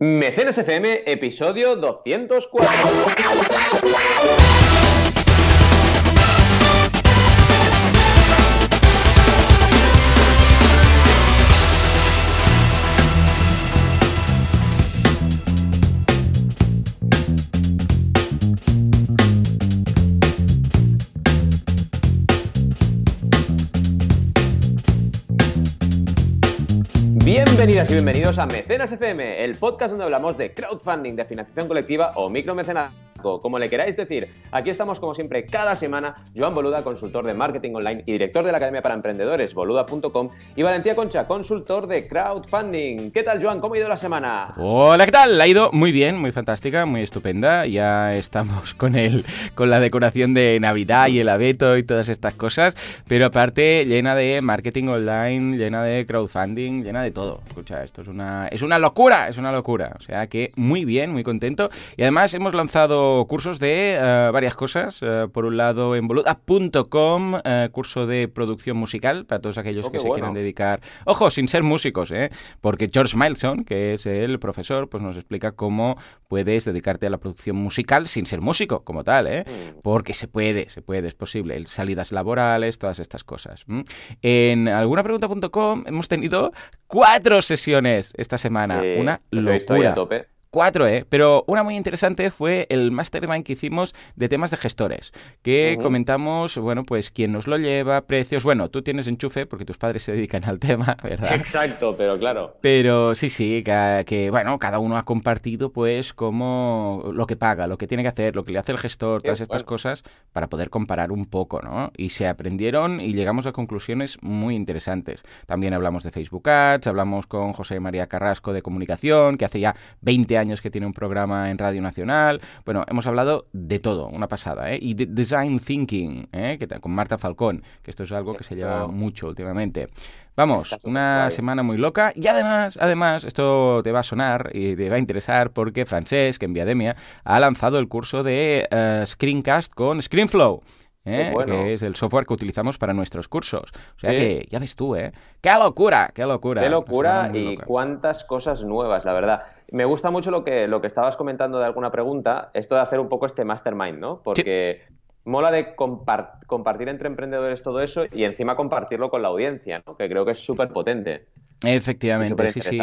Mecenas FM, episodio 204. Bienvenidos a Mecenas FM, el podcast donde hablamos de crowdfunding, de financiación colectiva o micromecenazgo, como le queráis decir. Aquí estamos como siempre cada semana, Joan Boluda, consultor de marketing online y director de la Academia para Emprendedores, boluda.com, y Valentía Concha, consultor de crowdfunding. ¿Qué tal, Joan? ¿Cómo ha ido la semana? Hola, ¿qué tal? Ha ido muy bien, muy fantástica, muy estupenda. Ya estamos con el, con la decoración de Navidad y el abeto y todas estas cosas, pero aparte llena de marketing online, llena de crowdfunding, llena de todo. Escucha, esto es una, es una locura, es una locura. O sea que muy bien, muy contento. Y además hemos lanzado cursos de eh, varias cosas. Eh, por un lado, en boluda.com, eh, curso de producción musical para todos aquellos Oh, que se quieran dedicar. Ojo, sin ser músicos, ¿eh? Porque George Mileson, que es el profesor, pues nos explica cómo puedes dedicarte a la producción musical sin ser músico como tal, ¿eh? Mm. Porque se puede, se puede, es posible. Salidas laborales, todas estas cosas. ¿m? En algunapregunta.com hemos tenido cuatro sesiones esta semana. Sí, Una ahí locura. Cuatro, ¿eh? Pero una muy interesante fue el mastermind que hicimos de temas de gestores, que comentamos, bueno, pues quién nos lo lleva, precios. Bueno, tú tienes enchufe porque tus padres se dedican al tema, ¿verdad? Exacto, pero claro. Pero sí, sí, que, que, bueno, cada uno ha compartido pues como lo que paga, lo que tiene que hacer, lo que le hace el gestor, todas estas bueno. cosas para poder comparar un poco, ¿no? Y se aprendieron y llegamos a conclusiones muy interesantes. También hablamos de Facebook Ads, hablamos con José María Carrasco de comunicación, que hace ya 20 años que tiene un programa en Radio Nacional. Bueno, hemos hablado de todo, una pasada, ¿eh? Y de Design Thinking, ¿eh? Que con Marta Falcón, que esto es algo que se lleva mucho últimamente. Vamos, una semana muy loca y además, además, esto te va a sonar y te va a interesar porque Francesc en Viademia ha lanzado el curso de eh, Screencast con ScreenFlow. ¿Eh? Bueno. que es el software que utilizamos para nuestros cursos. O sea Sí. que, ya ves tú, ¿eh? ¡Qué locura! ¡Qué locura! Qué locura y loca. cuántas cosas nuevas, la verdad. Me gusta mucho lo que, lo que estabas comentando de alguna pregunta, esto de hacer un poco este mastermind, ¿no? Porque mola de compar- compartir entre emprendedores todo eso y encima compartirlo con la audiencia, ¿no? Que creo que es súper potente. Efectivamente, sí, sí.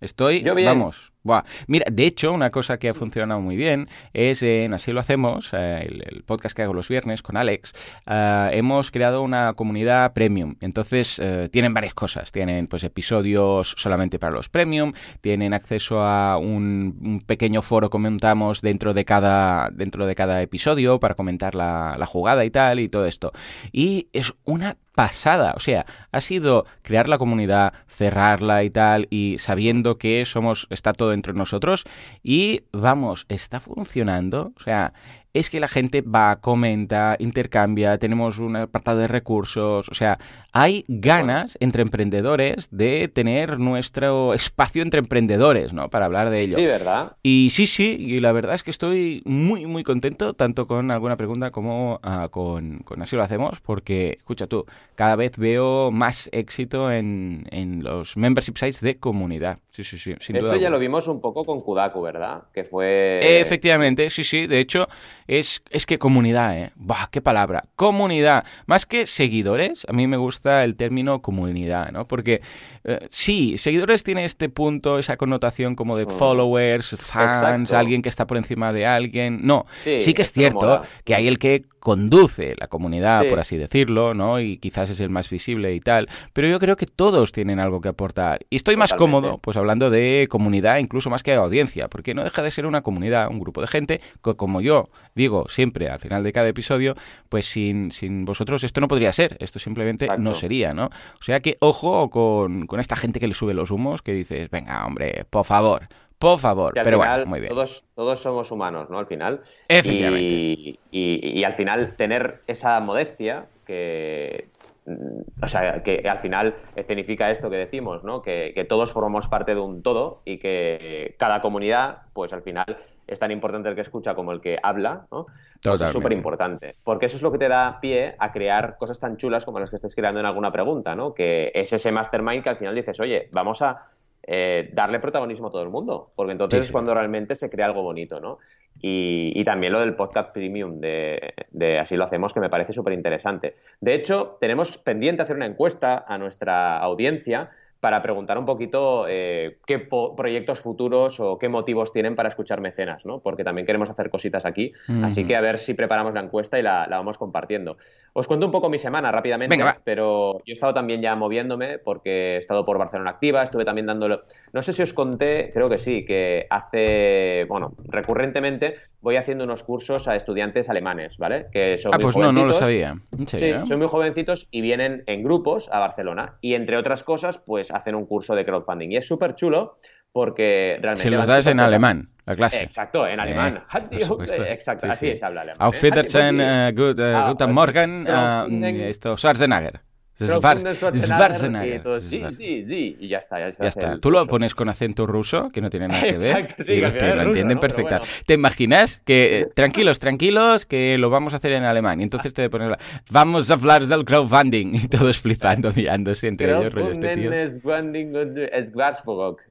Estoy, Yo bien. vamos. Buah. Mira, de hecho, una cosa que ha funcionado muy bien es en Así lo hacemos, eh, el, el podcast que hago los viernes con Alex, eh, hemos creado una comunidad premium. Entonces, eh, tienen varias cosas. Tienen pues episodios solamente para los premium, tienen acceso a un, un pequeño foro que montamos dentro de cada, dentro de cada episodio para comentar la, la jugada y tal y todo esto. Y es una pasada. O sea, ha sido crear la comunidad, cerrarla y tal, y sabiendo que somos, está todo entre nosotros. Y vamos, está funcionando. O sea, es que la gente va, comenta, intercambia, tenemos un apartado de recursos. O sea, hay ganas entre emprendedores de tener nuestro espacio entre emprendedores, ¿no? Para hablar de ello. Sí, ¿verdad? Y sí, sí, y la verdad es que estoy muy, muy contento, tanto con alguna pregunta como ah, con, con Así lo hacemos, porque, escucha tú, cada vez veo más éxito en, en los membership sites de comunidad. Sí, sí, sí, sin Esto duda ya lo vimos un poco con Kudaku, ¿verdad? Que fue... Efectivamente, sí, sí. De hecho, es, es que comunidad, ¿eh? Buah, qué palabra. Comunidad. Más que seguidores, a mí me gusta el término comunidad, ¿no? Porque eh, sí, seguidores tiene este punto, esa connotación como de Mm. followers, fans, Exacto. alguien que está por encima de alguien. No, Sí, sí que es cierto mola. que hay el que conduce la comunidad, Sí. por así decirlo, ¿no? Y quizás es el más visible y tal. Pero yo creo que todos tienen algo que aportar. Y estoy más cómodo, pues hablando de comunidad, incluso más que de audiencia, porque no deja de ser una comunidad, un grupo de gente que, como yo digo siempre al final de cada episodio, pues sin, sin vosotros esto no podría ser, esto simplemente Exacto. no sería, ¿no? O sea que ojo con, con esta gente que le sube los humos, que dices, venga, hombre, por favor, por favor. Al Pero final bueno, muy bien. Todos, todos somos humanos, ¿no? Al final. Efectivamente. Y, y- y al final tener esa modestia que. mm, O sea, que al final escenifica esto que decimos, ¿no? Que, que todos formamos parte de un todo y que cada comunidad, pues al final es tan importante el que escucha como el que habla, ¿no? Pues es Totalmente. súper importante. Porque eso es lo que te da pie a crear cosas tan chulas como las que estés creando en alguna pregunta, ¿no? Que es ese mastermind que al final dices, oye, vamos a eh, darle protagonismo a todo el mundo, porque entonces es cuando realmente se crea algo bonito, ¿no? Y, también lo del podcast premium de, de Así lo hacemos, que me parece súper interesante. De hecho, tenemos pendiente hacer una encuesta a nuestra audiencia para preguntar un poquito eh, qué proyectos futuros o qué motivos tienen para escuchar mecenas, ¿no? Porque también queremos hacer cositas aquí, así que a ver si preparamos la encuesta y la, vamos compartiendo. Os cuento un poco mi semana rápidamente, pero yo he estado también ya moviéndome porque he estado por Barcelona Activa, estuve también dándolo... No sé si os conté, creo que sí, que hace, bueno, recurrentemente voy haciendo unos cursos a estudiantes alemanes, ¿vale? Que son ah, pues no, no lo sabía. Sí, son muy jovencitos y vienen en grupos a Barcelona y entre otras cosas, pues hacen un curso de crowdfunding. Y es súper chulo porque realmente... Si lo das en alemán, la clase. Exacto, en alemán. Eh, exacto, así se habla alemán. Auf Wiedersehen, uh, good, uh, guten Morgen, esto, Schwarzenegger. Schwarzenegger. Sí, sí, sí. Y ya está. Ya, ya está. Tú lo pones con acento ruso, que no tiene nada que ver. Exacto, sí, y lo entienden perfectamente. ¿Te imaginas que, eh, tranquilos, tranquilos, que lo vamos a hacer en alemán? Y entonces te pones, vamos a hablar del crowdfunding. Y todos flipando, mirándose entre ellos. Rollo este tío.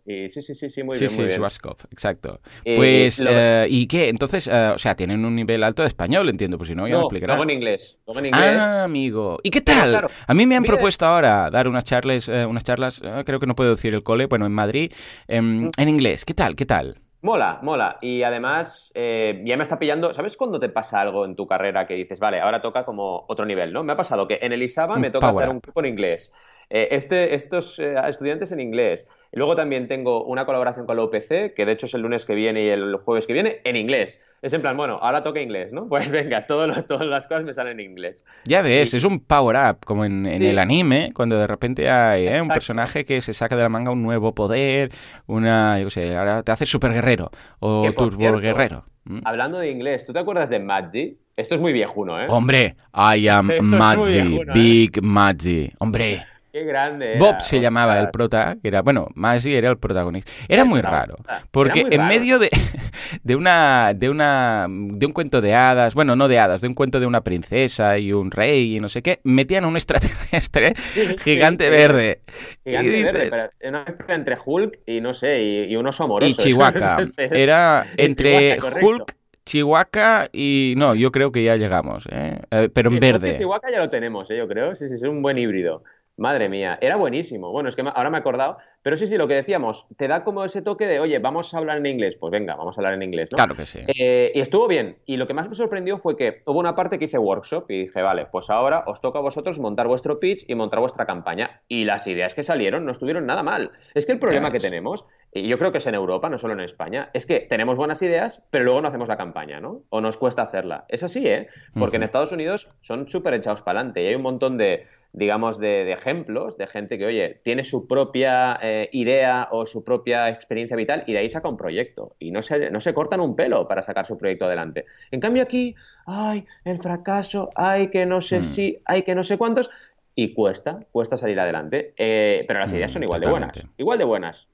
Y sí, sí, sí, sí, muy bien. Sí, sí, exacto. Pues, eh, ¿y qué? Entonces, eh, o sea, tienen un nivel alto de español, entiendo, pues si no, ya no, me explicarás. Luego en inglés. Luego en inglés. Ah, amigo. ¿Y qué tal? A mí me me han propuesto ahora dar unas charlas, eh, unas charlas, eh, creo que no puedo decir el cole, bueno, en Madrid, em, en inglés. ¿Qué tal? ¿Qué tal? Mola, mola. Y además, eh, ya me está pillando. ¿Sabes cuando te pasa algo en tu carrera que dices, vale, ahora toca como otro nivel, ¿no? Me ha pasado que en el ISABA me toca hacer un grupo en inglés. Este, estos estudiantes en inglés. Y luego también tengo una colaboración con la UPC, que de hecho es el lunes que viene y el jueves que viene, en inglés. Es en plan, bueno, ahora toca inglés, ¿no? Pues venga, todas las cosas me salen en inglés. Ya ves, es un power-up, como en, el anime, cuando de repente hay ¿eh? un personaje que se saca de la manga un nuevo poder, una, yo qué sé, ahora te hace super guerrero o turbo guerrero. ¿Mm? Hablando de inglés, ¿tú te acuerdas de Maggi? Esto es muy viejuno, ¿eh? Hombre, I am Maggi, ¿eh? Big Maggi. Hombre. Qué grande. Bob se llamaba el prota, que era, bueno, Masi era el protagonista. Era muy raro, porque en medio de, de, una, de, una, de un cuento de hadas, bueno, no de hadas, de un cuento de una princesa y un rey y no sé qué, metían un extraterrestre gigante verde. Gigante verde, pero una entre Hulk y no sé, y, un oso amoroso. Y Chihuahua. era entre Hulk Chihuahua y no, yo creo que ya llegamos, ¿eh? eh pero en verde. Chihuahua ya lo tenemos, ¿eh? yo creo. Sí, sí, es un buen híbrido. Madre mía, era buenísimo. Bueno, es que ahora me he acordado, pero sí, sí, lo que decíamos, te da como ese toque de, oye, vamos a hablar en inglés. Pues venga, vamos a hablar en inglés, ¿no? Claro que sí. Eh, y estuvo bien. Y lo que más me sorprendió fue que hubo una parte que hice workshop y dije, vale, pues ahora os toca a vosotros montar vuestro pitch y montar vuestra campaña. Y las ideas que salieron no estuvieron nada mal. Es que el problema que tenemos, y yo creo que es en Europa, no solo en España, es que tenemos buenas ideas, pero luego no hacemos la campaña, ¿no? O nos cuesta hacerla. Es así, ¿eh? Porque en Estados Unidos son súper echados para adelante y hay un montón de digamos, de, ejemplos de gente que, oye, tiene su propia eh, idea o su propia experiencia vital y de ahí saca un proyecto. Y no se, no se cortan un pelo para sacar su proyecto adelante. En cambio aquí, ay, el fracaso, ay, que no sé mm. si, ay, que no sé cuántos. Y cuesta, cuesta salir adelante. Eh, pero las ideas son igual de buenas. Igual de buenas.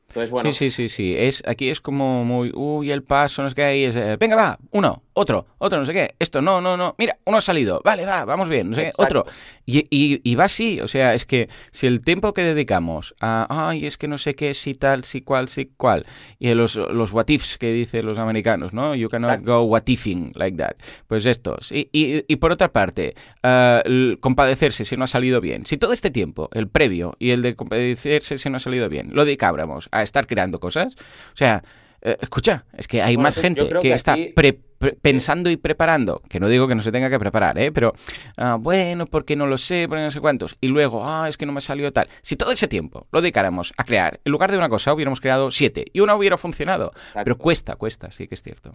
Sí, sí, sí, sí. Es, aquí es como muy, uy, el paso, no sé qué, es, eh, venga, va, uno, otro, otro, no sé qué, esto, no, no, no, mira, uno ha salido, vale, va, vamos bien, no sé qué, otro. Y, y, va así, o sea, es que si el tiempo que dedicamos a, ay, es que no sé qué, si tal, si cual, si cual, y los, los what ifs que dicen los americanos, ¿no? You cannot go what ifing like that. Pues estos. Y, y, y por otra parte, uh, compadecerse si no ha salido bien. Si todo este tiempo, el previo y el de compadecerse si no ha salido bien, lo dedicábamos a estar creando cosas. O sea, eh, escucha, es que hay más gente que, está pensando y preparando, que no digo que no se tenga que preparar, ¿eh? pero ah, bueno, porque no lo sé, porque no sé cuántos, y luego, ah, es que no me ha salido tal. Si todo ese tiempo lo dedicáramos a crear, en lugar de una cosa hubiéramos creado siete y una hubiera funcionado, pero cuesta, cuesta, sí que es cierto.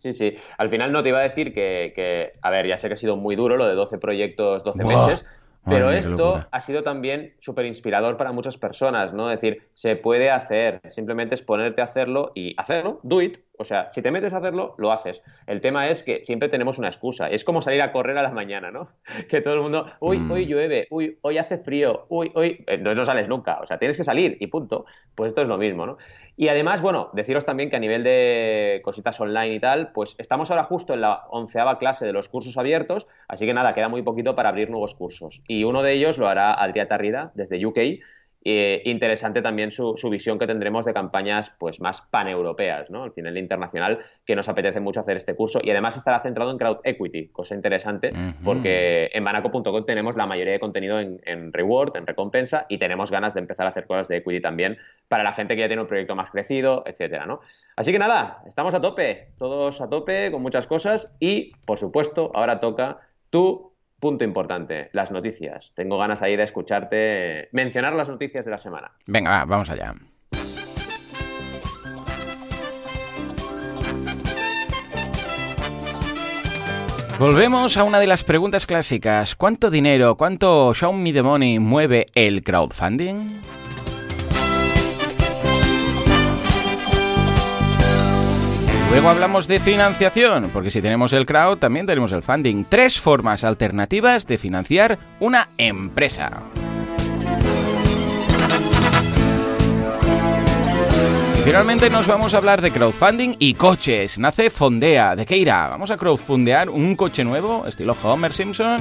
Sí, sí. Al final no te iba a decir que, que, a ver, ya sé que ha sido muy duro lo de 12 proyectos, 12 meses, pero esto ha sido también súper inspirador para muchas personas, ¿no? Es decir, se puede hacer, simplemente es ponerte a hacerlo y hacerlo, do it, o sea, si te metes a hacerlo, lo haces. El tema es que siempre tenemos una excusa. Es como salir a correr a la mañana, ¿no? Que todo el mundo, uy, mm. hoy llueve, uy, hoy hace frío, uy, hoy. Entonces no sales nunca. O sea, tienes que salir y punto. Pues esto es lo mismo, ¿no? Y además, bueno, deciros también que a nivel de cositas online y tal, pues estamos ahora justo en la onceava clase de los cursos abiertos, así que nada, queda muy poquito para abrir nuevos cursos. Y uno de ellos lo hará Adrià Tarrida desde UK eh, interesante también su, visión que tendremos de campañas pues más paneuropeas, ¿no? Al final internacional, que nos apetece mucho hacer este curso y además estará centrado en crowd equity, cosa interesante porque en banaco.com tenemos la mayoría de contenido en, en, reward, en recompensa y tenemos ganas de empezar a hacer cosas de equity también para la gente que ya tiene un proyecto más crecido, etcétera, ¿no? Así que nada, estamos a tope, todos a tope con muchas cosas y, por supuesto, ahora toca tu punto importante, las noticias. Tengo ganas ahí de escucharte mencionar las noticias de la semana. Venga, vamos allá. Volvemos a una de las preguntas clásicas. ¿Cuánto dinero, cuánto Show Me the Money mueve el crowdfunding? Luego hablamos de financiación, porque si tenemos el crowd, también tenemos el funding. Tres formas alternativas de financiar una empresa. Finalmente nos vamos a hablar de crowdfunding y coches. Nace Fondea. ¿De qué irá? ¿Vamos a crowdfundear un coche nuevo, estilo Homer Simpson?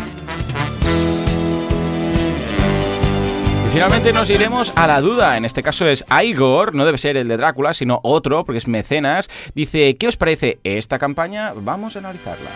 Finalmente nos iremos a la duda. En este caso es Igor, no debe ser el de Drácula, sino otro, porque es mecenas. Dice, ¿qué os parece esta campaña? Vamos a analizarla.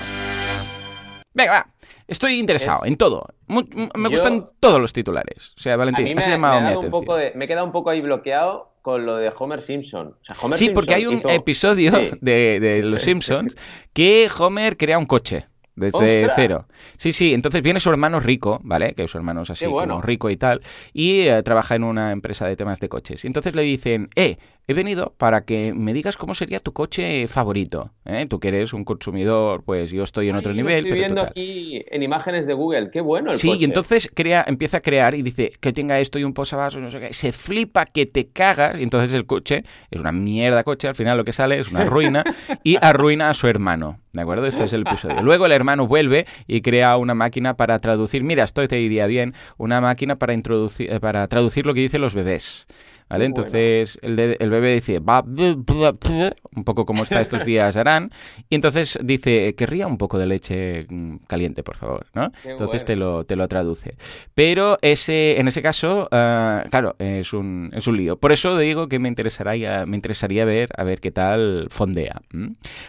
Venga, va. Estoy interesado en todo. me gustan todos los titulares. O sea, Valentín, me, llamado me, un poco me he quedado un poco ahí bloqueado con lo de Homer Simpson. sí, porque hay un episodio de, de Los Simpsons que Homer crea un coche. Desde cero. Sí, sí, entonces viene su hermano rico, ¿vale? Que su hermano es así como rico y tal, y eh, trabaja en una empresa de temas de coches. Y entonces le dicen, eh, he venido para que me digas cómo sería tu coche favorito. ¿eh? Tú que eres un consumidor, pues yo estoy en otro nivel. Estoy viendo aquí en imágenes de Google, qué bueno el Sí, y entonces crea, empieza a crear y dice que tenga esto y un posavasos, no sé qué. Se flipa que te cagas y entonces el coche es una mierda coche, al final lo que sale es una ruina y arruina a su hermano. ¿De acuerdo? Este es el episodio. Luego el hermano vuelve y crea una máquina para traducir. Mira, esto te iría bien. Una máquina para, introducir, eh, para traducir lo que dicen los bebés. ¿Vale? Entonces el, el, bebé dice, un poco como está estos días harán, y entonces dice, querría un poco de leche mm, caliente, por favor, ¿no? entonces te, lo, te lo traduce. Pero ese, en ese caso, ah, claro, es un, es un lío. Por eso digo que me interesaría, me interesaría ver a ver qué tal fondea.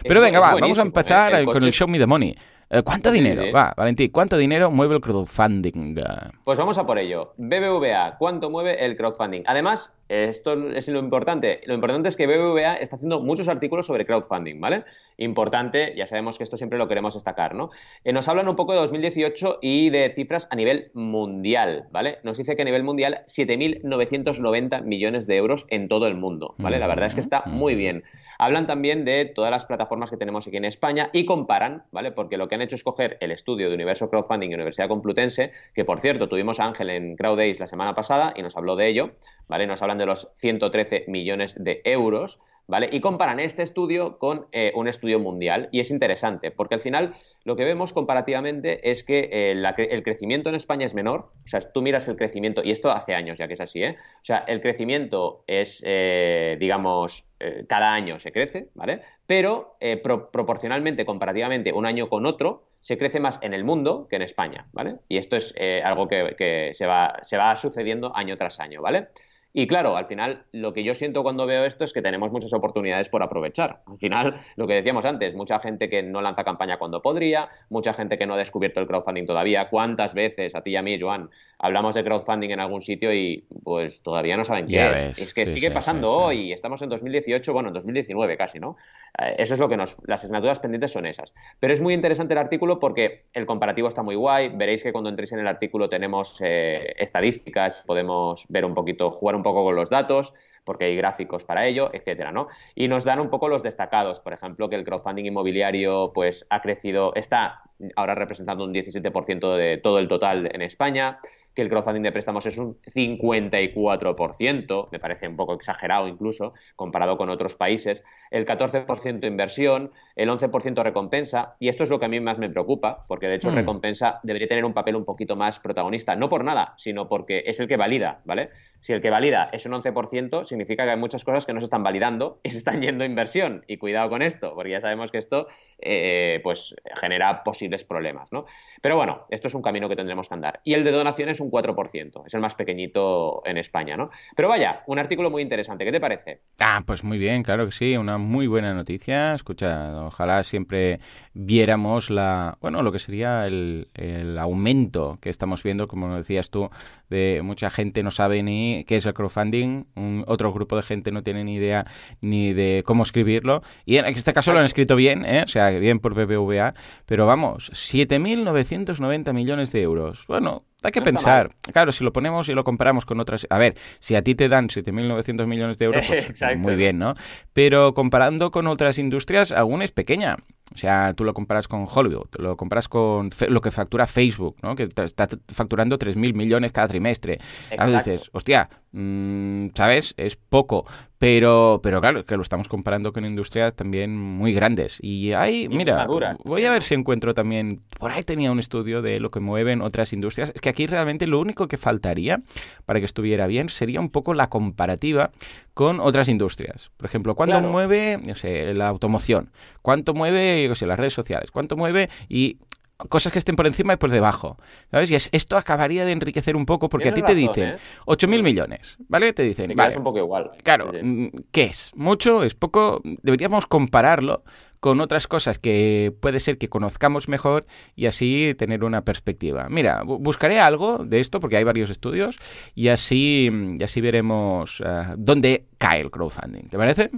Pero venga, va, vamos a ¿eh? empezar con el Show Me the Money. Eh, ¿Cuánto dinero? Va, Valentín, ¿cuánto dinero mueve el crowdfunding? Pues vamos a por ello. BBVA, ¿cuánto mueve el crowdfunding? Además, esto es lo importante. Lo importante es que BBVA está haciendo muchos artículos sobre crowdfunding, ¿vale? Importante, ya sabemos que esto siempre lo queremos destacar, ¿no? Eh, nos hablan un poco de 2018 y de cifras a nivel mundial, ¿vale? Nos dice que a nivel mundial 7.990 millones de euros en todo el mundo, ¿vale? La verdad es que está muy bien. Hablan también de todas las plataformas que tenemos aquí en España y comparan, ¿vale? Porque lo que han hecho es coger el estudio de Universo Crowdfunding y Universidad Complutense, que por cierto tuvimos a Ángel en CrowdAce la semana pasada y nos habló de ello, ¿vale? Nos hablan de los 113 millones de euros. ¿Vale? Y comparan este estudio con eh, un estudio mundial. Y es interesante, porque al final lo que vemos comparativamente es que eh, el crecimiento en España es menor. O sea, tú miras el crecimiento, y esto hace años ya que es así, ¿eh? O sea, el crecimiento es, eh, digamos, cada año se crece, ¿vale? Pero proporcionalmente, comparativamente, un año con otro, se crece más en el mundo que en España, ¿vale? Y esto es algo que, se, va, se va sucediendo año tras año, ¿vale? Y claro, al final lo que yo siento cuando veo esto es que tenemos muchas oportunidades por aprovechar. Al final, lo que decíamos antes, mucha gente que no lanza campaña cuando podría, mucha gente que no ha descubierto el crowdfunding todavía. ¿Cuántas veces, a ti y a mí, Joan, hablamos de crowdfunding en algún sitio y pues todavía no saben qué es? Es que sigue pasando hoy, estamos en 2018, bueno, en 2019 casi, ¿no? Eh, eso es lo que nos. Las asignaturas pendientes son esas. Pero es muy interesante el artículo porque el comparativo está muy guay. Veréis que cuando entréis en el artículo tenemos eh, estadísticas, podemos ver un poquito, jugar un poco con los datos porque hay gráficos para ello, etcétera, ¿no? Y nos dan un poco los destacados, por ejemplo, que el crowdfunding inmobiliario pues ha crecido, está ahora representando un 17% de todo el total en España, que el crowdfunding de préstamos es un 54%, me parece un poco exagerado incluso, comparado con otros países, el 14% inversión, el 11% recompensa, y esto es lo que a mí más me preocupa, porque de hecho hmm. recompensa debería tener un papel un poquito más protagonista, no por nada, sino porque es el que valida, ¿vale? Si el que valida es un 11%, significa que hay muchas cosas que no se están validando y se están yendo a inversión. Y cuidado con esto, porque ya sabemos que esto eh, pues genera posibles problemas, ¿no? Pero bueno, esto es un camino que tendremos que andar. Y el de donación es un 4%, es el más pequeñito en España, ¿no? Pero vaya, un artículo muy interesante, ¿qué te parece? Ah, pues muy bien, claro que sí, una muy buena noticia. Escucha, ojalá siempre viéramos la, bueno, lo que sería el, aumento que estamos viendo, como decías tú, de mucha gente no sabe ni qué es el crowdfunding, un, otro grupo de gente no tiene ni idea ni de cómo escribirlo. Y en este caso lo han escrito bien, ¿eh? o sea, bien por BBVA, pero vamos, 7.900 290 millones de euros. Bueno, hay que pensar. Claro, si lo ponemos y lo comparamos con otras... A ver, si a ti te dan 7.900 millones de euros, pues muy bien, ¿no? Pero comparando con otras industrias, aún es pequeña. O sea, tú lo comparas con Hollywood, lo comparas con lo que factura Facebook, ¿no? Que está facturando 3.000 millones cada trimestre. A dices, hostia, mm, ¿sabes? Es poco. Pero, pero claro, que lo estamos comparando con industrias también muy grandes. Y ahí, mira, voy a ver si encuentro también... Por ahí tenía un estudio de lo que mueven otras industrias. Es que aquí realmente lo único que faltaría para que estuviera bien sería un poco la comparativa con otras industrias. Por ejemplo, ¿cuánto mueve, no sé, la automoción? ¿Cuánto mueve, yo sé, las redes sociales? ¿Cuánto mueve? Y cosas que estén por encima y por debajo. ¿Sabes? Y esto acabaría de enriquecer un poco porque a ti te dicen ¿eh? 8.000 millones, ¿vale? Te dicen, vale. Es un poco igual. Claro, mm, ¿qué es? ¿Mucho? ¿Es poco? Deberíamos compararlo con otras cosas que puede ser que conozcamos mejor y así tener una perspectiva. Mira, buscaré algo de esto porque hay varios estudios y así, y así veremos uh, dónde cae el crowdfunding. ¿Te parece?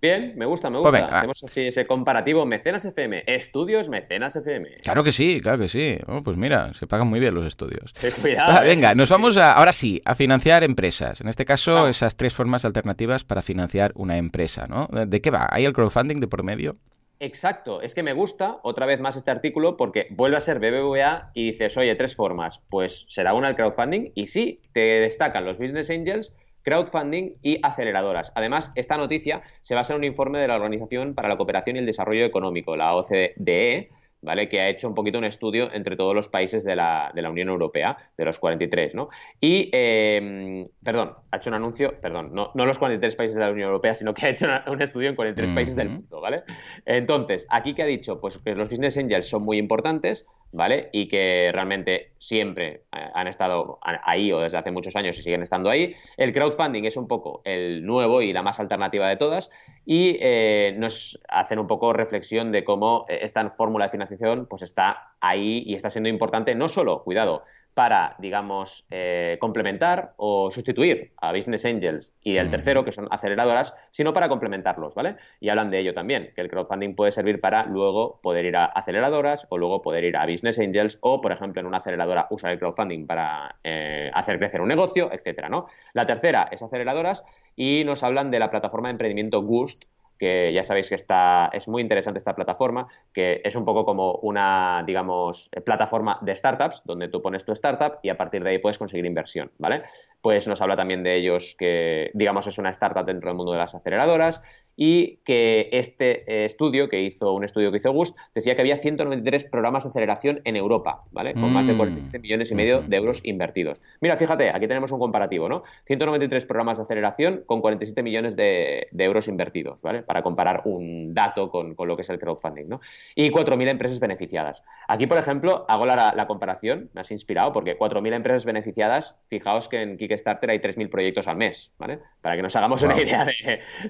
Bien, me gusta, me pues gusta. Hacemos así ese comparativo Mecenas FM, estudios Mecenas FM. Claro que sí, claro que sí. Oh, pues mira, se pagan muy bien los estudios. Cuidado, ah, venga, nos vamos a, ahora sí, a financiar empresas. En este caso, esas tres formas alternativas para financiar una empresa, ¿no? ¿De qué va? ¿Hay el crowdfunding de por medio? Exacto, es que me gusta otra vez más este artículo porque vuelve a ser BBVA y dices, oye, tres formas, pues será una el crowdfunding y sí, te destacan los business angels, crowdfunding y aceleradoras. Además, esta noticia se basa en un informe de la Organización para la Cooperación y el Desarrollo Económico, la OCDE, ¿vale? Que ha hecho un poquito un estudio entre todos los países de la, de la Unión Europea, de los 43, ¿no? Y, em, perdón, ha hecho un anuncio, perdón, no, no, los 43 países de la Unión Europea, sino que ha hecho un estudio en 43 países del mundo, ¿vale? Entonces, aquí que ha dicho, pues que los business angels son muy importantes, ¿vale? Y que realmente siempre eh, han estado ahí o desde hace muchos años y siguen estando ahí. El crowdfunding es un poco el nuevo y la más alternativa de todas y eh, nos hacen un poco reflexión de cómo eh, esta fórmula de financiación pues está ahí y está siendo importante no solo, cuidado, para, digamos, eh, complementar o sustituir a Business Angels y el tercero, que son aceleradoras, sino para complementarlos, ¿vale? Y hablan de ello también, que el crowdfunding puede servir para luego poder ir a aceleradoras o luego poder ir a Business Angels o, por ejemplo, en una aceleradora usar el crowdfunding para eh, hacer crecer un negocio, etcétera, ¿no? La tercera es aceleradoras y nos hablan de la plataforma de emprendimiento Gust, que ya sabéis que está, es muy interesante esta plataforma, que es un poco como una, digamos, plataforma de startups, donde tú pones tu startup y a partir de ahí puedes conseguir inversión, ¿vale? Pues nos habla también de ellos que, digamos, es una startup dentro del mundo de las aceleradoras y que este eh, estudio que hizo, un estudio que hizo Gust, decía que había 193 programas de aceleración en Europa, ¿vale? Con más de 47 mm. millones y medio de euros invertidos. Mira, fíjate, aquí tenemos un comparativo, ¿no? 193 programas de aceleración con 47 millones de, euros invertidos, ¿vale? Para comparar un dato con, lo que es el crowdfunding, ¿no? Y 4.000 empresas beneficiadas. Aquí, por ejemplo, hago la, la comparación, me has inspirado, porque 4.000 empresas beneficiadas, fijaos que en Kickstarter hay 3.000 proyectos al mes, ¿vale? Para que nos hagamos una idea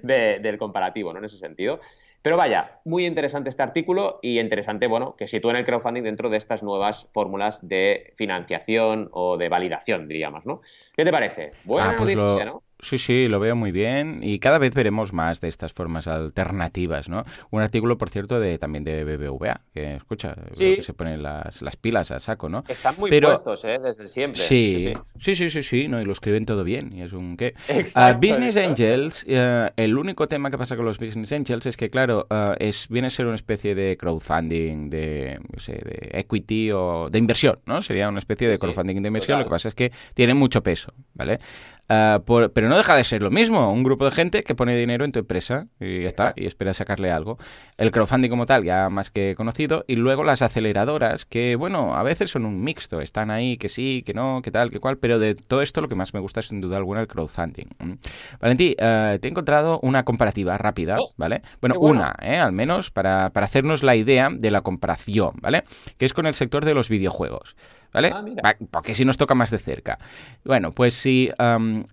del comparativo ¿no? En ese sentido. Pero vaya, muy interesante este artículo y interesante, bueno, que sitúen el crowdfunding dentro de estas nuevas fórmulas de financiación o de validación, diríamos, ¿no? ¿Qué te parece? Buena ah, pues noticia, ¿no? Sí, sí, lo veo muy bien y cada vez veremos más de estas formas alternativas, ¿no? Un artículo, por cierto, de también de BBVA, que escucha, que se ponen las, las, pilas a saco, ¿no? Están muy puestos, ¿eh? Desde siempre. Sí, sí, sí, sí, sí, ¿no? y lo escriben todo bien y es un qué. Uh, business Angels, uh, el único tema que pasa con los Business Angels es que, claro, uh, es viene a ser una especie de crowdfunding, de, no sé, de equity o de inversión, ¿no? Sería una especie de crowdfunding de inversión, lo que pasa es que tiene mucho peso, ¿vale? Ah, pero no deja de ser lo mismo, un grupo de gente que pone dinero en tu empresa y ya está, y espera sacarle algo. El crowdfunding como tal, ya más que conocido, y luego las aceleradoras, que bueno, a veces son un mixto, están ahí, que sí, que no, que tal, que cual, pero de todo esto lo que más me gusta es sin duda alguna el crowdfunding. Valentí, eh, te he encontrado una comparativa rápida, oh, ¿vale? Bueno, una, ¿eh? al menos, para, para hacernos la idea de la comparación, ¿vale? Que es con el sector de los videojuegos. ¿Vale? Ah, Porque si nos toca más de cerca. Bueno, pues si en,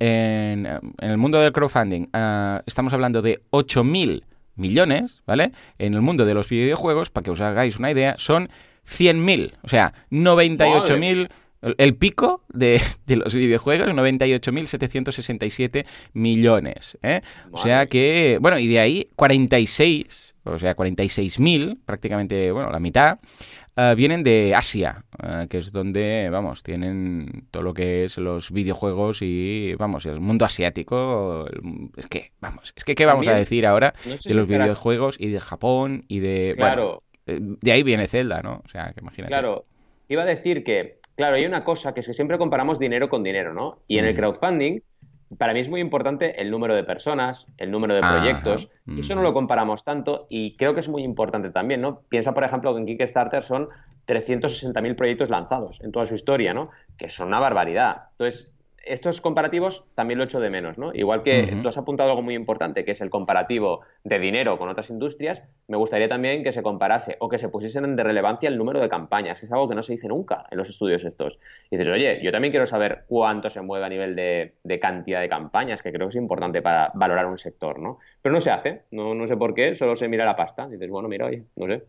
el mundo del crowdfunding ah, estamos hablando de 8.000 millones, ¿vale? En el mundo de los videojuegos, para que os hagáis una idea, son 100.000, o sea, 98.000... El pico de, los videojuegos, 98.767 millones. ¿eh? O sea que, bueno, y de ahí 46, o sea, 46.000, prácticamente, bueno, la mitad, eh, vienen de Asia, eh, que es donde, vamos, tienen todo lo que es los videojuegos y, vamos, el mundo asiático. es que, vamos, es que, ¿qué vamos a decir ahora de los videojuegos y de Japón y de... Claro. De ahí viene Zelda, ¿no? O sea, que imagínate. Claro, iba a decir que, claro, hay una cosa que es que siempre comparamos dinero con dinero, ¿no? Y en el crowdfunding para mí es muy importante el número de personas, el número de proyectos. y Eso no lo comparamos tanto y creo que es muy importante también, ¿no? Piensa, por ejemplo, que en Kickstarter son 360.000 proyectos lanzados en toda su historia, ¿no? Que son una barbaridad. Entonces, estos comparativos también lo echo de menos, ¿no? Igual que tú has apuntado algo muy importante, que es el comparativo de dinero con otras industrias, me gustaría también que se comparase o que se pusiesen de relevancia el número de campañas, que es algo que no se dice nunca en los estudios estos. Y dices, oye, yo también quiero saber cuánto se mueve a nivel de, cantidad de campañas, que creo que es importante para valorar un sector, ¿no? Pero no se hace, no, no sé por qué, solo se mira la pasta. dices, bueno, mira, oye, no sé.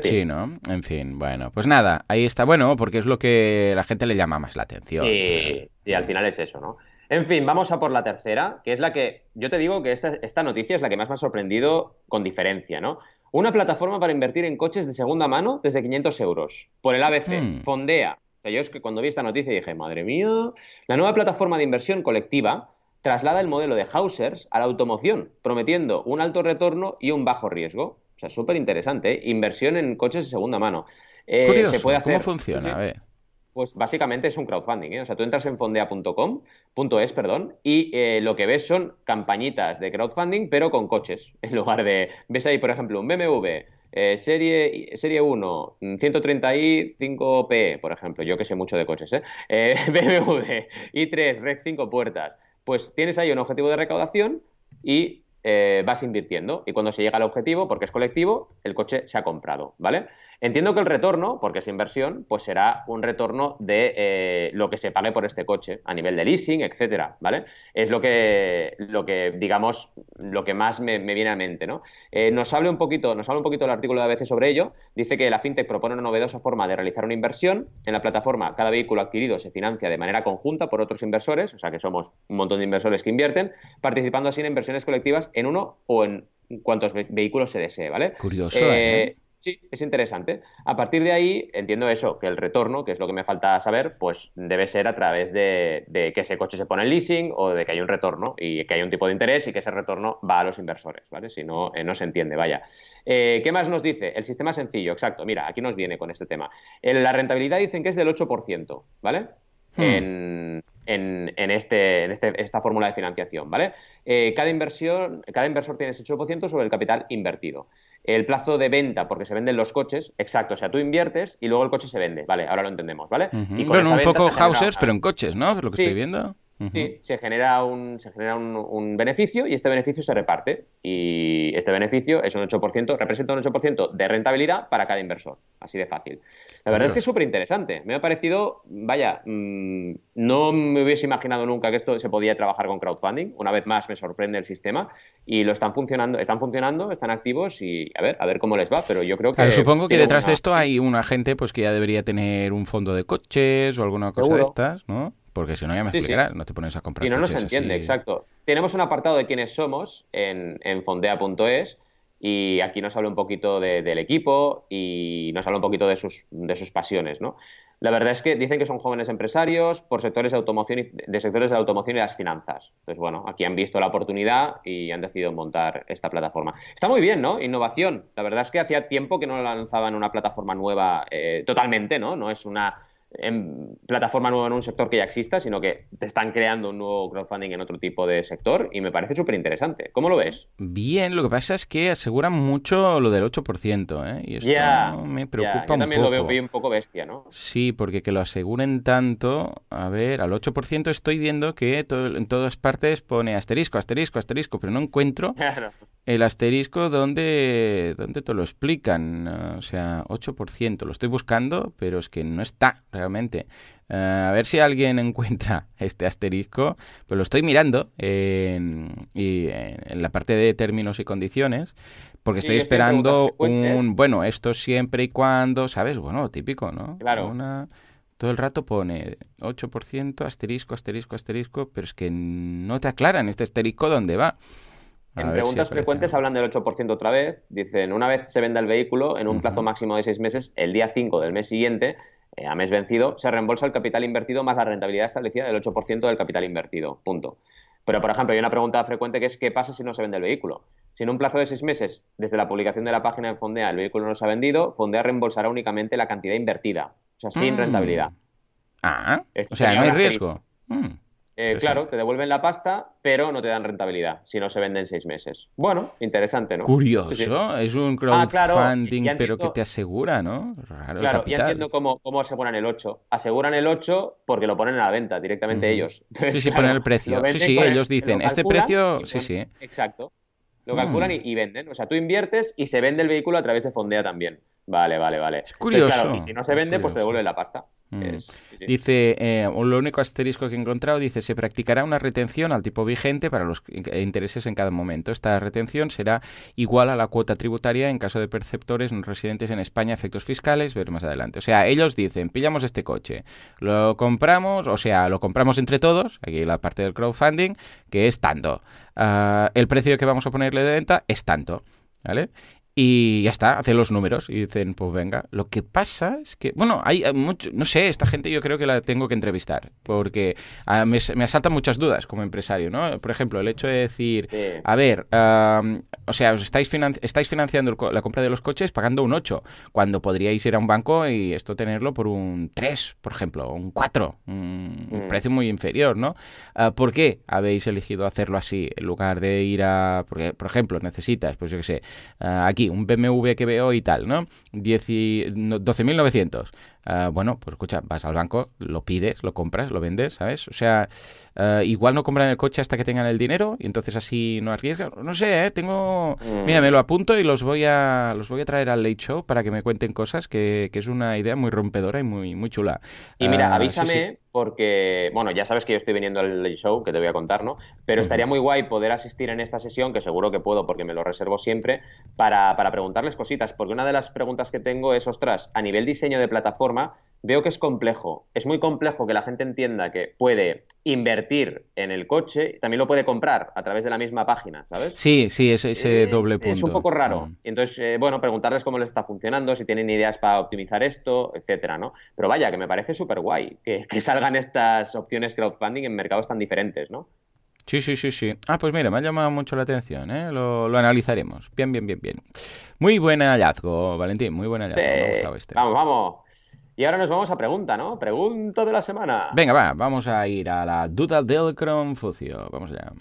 Sí, ¿no? En fin, bueno, pues nada, ahí está. Bueno, porque es lo que la gente le llama más la atención. Sí, sí, al final es eso, ¿no? En fin, vamos a por la tercera, que es la que yo te digo que esta, esta noticia es la que más me ha sorprendido con diferencia, ¿no? Una plataforma para invertir en coches de segunda mano desde 500 euros. Por el ABC, hmm. Fondea. O sea, yo es que cuando vi esta noticia dije, madre mía, la nueva plataforma de inversión colectiva traslada el modelo de Hausers a la automoción, prometiendo un alto retorno y un bajo riesgo sea, súper interesante. ¿eh? Inversión en coches de segunda mano. Eh, se puede hacer, ¿Cómo funciona? A ver. Pues básicamente es un crowdfunding, ¿eh? O sea, tú entras en fondea.com, es, perdón, y eh, lo que ves son campañitas de crowdfunding, pero con coches. En lugar de. Ves ahí, por ejemplo, un BMW, serie, serie 1, 130i 5P, por ejemplo. Yo que sé mucho de coches, ¿eh? BMW, i3, REC 5 puertas. Pues tienes ahí un objetivo de recaudación y eh, vas invirtiendo y cuando se llega al objetivo, porque es colectivo, el coche se ha comprado, ¿vale? Entiendo que el retorno, porque es inversión, pues será un retorno de eh, lo que se pague por este coche a nivel de leasing, etcétera, ¿vale? Es lo que, lo que digamos, lo que más me, viene a mente, ¿no? Eh, nos habla un poquito, nos habla un poquito el artículo de ABC sobre ello. Dice que la fintech propone una novedosa forma de realizar una inversión. En la plataforma, cada vehículo adquirido se financia de manera conjunta por otros inversores, o sea que somos un montón de inversores que invierten, participando así en inversiones colectivas en uno o en cuantos vehículos se desee, ¿vale? Curioso. ¿eh? Sí, es interesante. A partir de ahí, entiendo eso, que el retorno, que es lo que me falta saber, pues debe ser a través de, que ese coche se pone en leasing o de que hay un retorno y que hay un tipo de interés y que ese retorno va a los inversores, ¿vale? Si no, eh, no se entiende, vaya. Eh, ¿Qué más nos dice? El sistema sencillo, exacto. Mira, aquí nos viene con este tema. la rentabilidad dicen que es del 8%, ¿vale? Hmm. En, en, este, en este, esta fórmula de financiación, ¿vale? Eh, cada, inversión, cada inversor tiene ese 8% sobre el capital invertido. El plazo de venta, porque se venden los coches, exacto, o sea, tú inviertes y luego el coche se vende, ¿vale? Ahora lo entendemos, ¿vale? y bueno, un poco houses, pero en coches, ¿no? Es lo que estoy viendo. Sí, se genera, un, se genera un, beneficio y este beneficio se reparte. Y este beneficio es un 8%, representa un 8% de rentabilidad para cada inversor. Así de fácil. La verdad es que es súper interesante. Me ha parecido, vaya, mm, no me hubiese imaginado nunca que esto se podía trabajar con crowdfunding. Una vez más me sorprende el sistema y lo están funcionando, están funcionando, están activos y a ver, a ver cómo les va. Pero yo creo que. supongo que detrás de esto hay una gente pues que ya debería tener un fondo de coches o alguna cosa de estas, ¿no? Porque si no, ya me explicarás, no te pones a comprar. Y no nos entiende, exacto. Tenemos un apartado de quiénes somos en, en fondea.es y aquí nos habla un poquito del equipo y nos habla un poquito de sus, de sus pasiones, ¿no? La verdad es que dicen que son jóvenes empresarios por sectores de automoción y, de sectores de automoción y las finanzas. Entonces, bueno, aquí han visto la oportunidad y han decidido montar esta plataforma. Está muy bien, ¿no? Innovación. La verdad es que hacía tiempo que no lanzaban una plataforma nueva eh, totalmente, ¿no? No es una en plataforma nueva en un sector que ya exista, sino que te están creando un nuevo crowdfunding en otro tipo de sector y me parece súper interesante. ¿Cómo lo ves? Bien, lo que pasa es que aseguran mucho lo del 8%, ¿eh? Y esto me preocupa Yo también lo veo un poco bestia, ¿no? Sí, porque que lo aseguren tanto, a ver, al 8% estoy viendo que en todas partes pone asterisco, asterisco, asterisco, pero no encuentro el asterisco donde, donde te lo explican. O sea, 8%, lo estoy buscando, pero es que no está realmente. Eh, a ver si alguien encuentra este asterisco, pues lo estoy mirando en, y en la parte de términos y condiciones, porque estoy esperando un, bueno, esto siempre y cuando, ¿sabes? Bueno, típico, ¿no? Claro. todo el rato pone 8%, asterisco, asterisco, asterisco, pero es que no te aclaran este asterisco dónde va. en preguntas frecuentes hablan del 8% otra vez. Dicen, una vez se venda el vehículo, en un plazo máximo de seis meses, el día 5 del mes siguiente, eh, a mes vencido, se reembolsa el capital invertido más la rentabilidad establecida del 8% del capital invertido. Punto. Pero, por ejemplo, hay una pregunta frecuente que es ¿qué pasa si no se vende el vehículo? Si en un plazo de seis meses, desde la publicación de la página de Fondea, el vehículo no se ha vendido, Fondea reembolsará únicamente la cantidad invertida, o sea, sin mm. rentabilidad. Ah, o sea, no hay riesgo. Mm. Eh, claro, te devuelven la pasta, pero no te dan rentabilidad si no se vende en seis meses. Bueno, interesante, ¿no? Curioso, es un ah, crowdfunding, pero que te asegura, ¿no? Raro claro, ya entiendo cómo, cómo aseguran el 8. Aseguran el 8 porque lo ponen a la venta directamente ellos. sí, sí, ponen el precio. Sí, sí, ellos dicen, este precio, sí, sí. Exacto. Lo calculan mm. y, venden. O sea, tú inviertes y se vende el vehículo a través de Fondea también. Vale, vale, vale. Es curioso. y si no se vende, pues te devuelve la pasta. Mm. Dice, eh, lo único asterisco que he encontrado, dice, se practicará una retención al tipo vigente para los intereses en cada momento. Esta retención será igual a la cuota tributaria en caso de perceptores no residentes en España, efectos fiscales, ver más adelante. O sea, ellos dicen, pillamos este coche, lo compramos, o sea, lo compramos entre todos, aquí la parte del crowdfunding, que es tanto. Ah, el precio que vamos a ponerle de venta es tanto. ¿Vale? Y ya está, hacen los números y dicen, pues venga. Lo que pasa es que, bueno, hay, mucho, no sé, esta gente yo creo que la tengo que entrevistar, porque ah, me, asaltan muchas dudas como empresario, ¿no? Por ejemplo, el hecho de decir, a ver, o sea, os estáis, estáis financiando la compra de los coches pagando un 8, cuando podríais ir a un banco y esto tenerlo por un 3, por ejemplo, un 4, un, mm. precio muy inferior, ¿no? Ah, ¿Por qué habéis elegido hacerlo así en lugar de ir a, porque, por ejemplo, necesitas, pues yo qué sé, ah, aquí un BMW que veo y tal, ¿no? 12.900. Ah, bueno, pues escucha, vas al banco, lo pides, lo compras, lo vendes, ¿sabes? O sea, ah, igual no compran el coche hasta que tengan el dinero y entonces así no arriesgan. No sé, ¿eh? Tengo... Mm. Mira, me lo apunto y los voy a los voy a traer al Late Show para que me cuenten cosas, que, es una idea muy rompedora y muy, muy chula. Y mira, ah, avísame porque, bueno, ya sabes que yo estoy viniendo al Late Show, que te voy a contar, ¿no? Pero estaría muy guay poder asistir en esta sesión, que seguro que puedo porque me lo reservo siempre, para, para preguntarles cositas, porque una de las preguntas que tengo es, ostras, a nivel diseño de plataforma, veo que es complejo. Es muy complejo que la gente entienda que puede invertir en el coche, también lo puede comprar a través de la misma página, ¿sabes? Sí, sí, ese, ese eh, doble punto. Es un poco raro. Mm. entonces, eh, bueno, preguntarles cómo les está funcionando, si tienen ideas para optimizar esto, etcétera, ¿no? Pero vaya, que me parece súper guay que, salgan estas opciones crowdfunding en mercados tan diferentes, ¿no? Sí, sí, sí, sí. Ah, pues mira, me ha llamado mucho la atención, ¿eh? Lo, analizaremos. Bien, bien, bien, bien. Muy buen hallazgo, Valentín, muy buen hallazgo. me ha gustado este. Vamos, vamos. Y ahora nos vamos a pregunta, ¿no? Pregunta de la semana. Venga, va, vamos a ir a la duda del Confucio. Vamos allá.